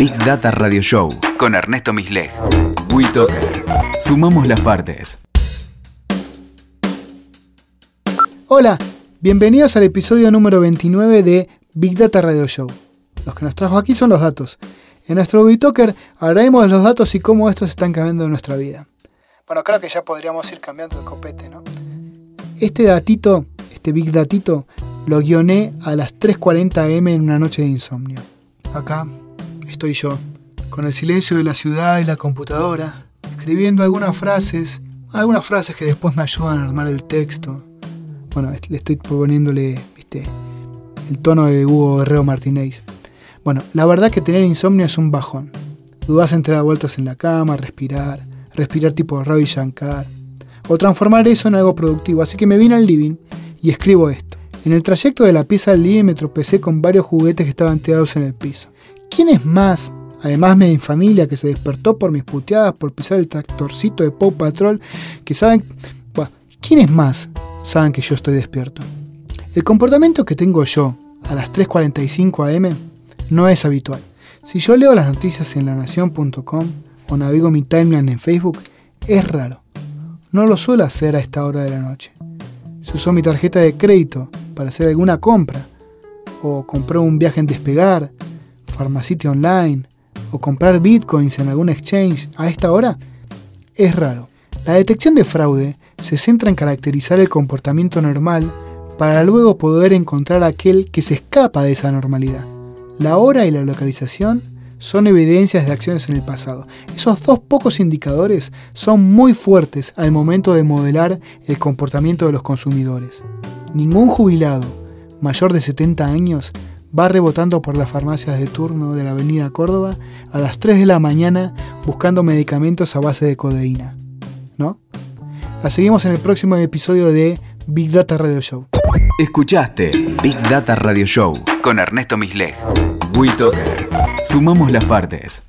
Big Data Radio Show con Ernesto Misleg. WeToker. Sumamos las partes. Hola, bienvenidos al episodio número 29 de Big Data Radio Show. Los que nos trajo aquí son los datos. En nuestro WeToker hablaremos de los datos y cómo estos están cambiando en nuestra vida. Bueno, creo que ya podríamos ir cambiando de copete, ¿no? Este datito, este Big Datito, lo guioné a las 3.40 am en una noche de insomnio. Acá estoy yo, con el silencio de la ciudad y la computadora, escribiendo algunas frases, algunas frases que después me ayudan a armar el texto. Bueno, le estoy proponiéndole, viste, el tono de Hugo Guerrero Martínez. Bueno, la verdad que tener insomnio es un bajón. Dudás entre dar vueltas en la cama, respirar, respirar tipo Ravi Shankar, o transformar eso en algo productivo. Así que me vine al living y escribo esto. En el trayecto de la pieza al living me tropecé con varios juguetes que estaban tirados en el piso. ¿Quién es más? Además de mi familia que se despertó por mis puteadas por pisar el tractorcito de Pau Patrol, que saben... Bueno, ¿Quiénes más saben que yo estoy despierto? El comportamiento que tengo yo a las 3.45 am no es habitual. Si yo leo las noticias en lanación.com o navego mi timeline en Facebook, es raro. No lo suelo hacer a esta hora de la noche. Si uso mi tarjeta de crédito para hacer alguna compra, o compré un viaje en despegar, Pharmacity Online, o comprar bitcoins en algún exchange a esta hora, es raro. La detección de fraude se centra en caracterizar el comportamiento normal para luego poder encontrar aquel que se escapa de esa normalidad. La hora y la localización son evidencias de acciones en el pasado. Esos dos pocos indicadores son muy fuertes al momento de modelar el comportamiento de los consumidores. Ningún jubilado mayor de 70 años va rebotando por las farmacias de turno de la avenida Córdoba a las 3 de la mañana buscando medicamentos a base de codeína. ¿No? La seguimos en el próximo episodio de Big Data Radio Show. Escuchaste Big Data Radio Show con Ernesto Misleg. WeToker. Sumamos las partes.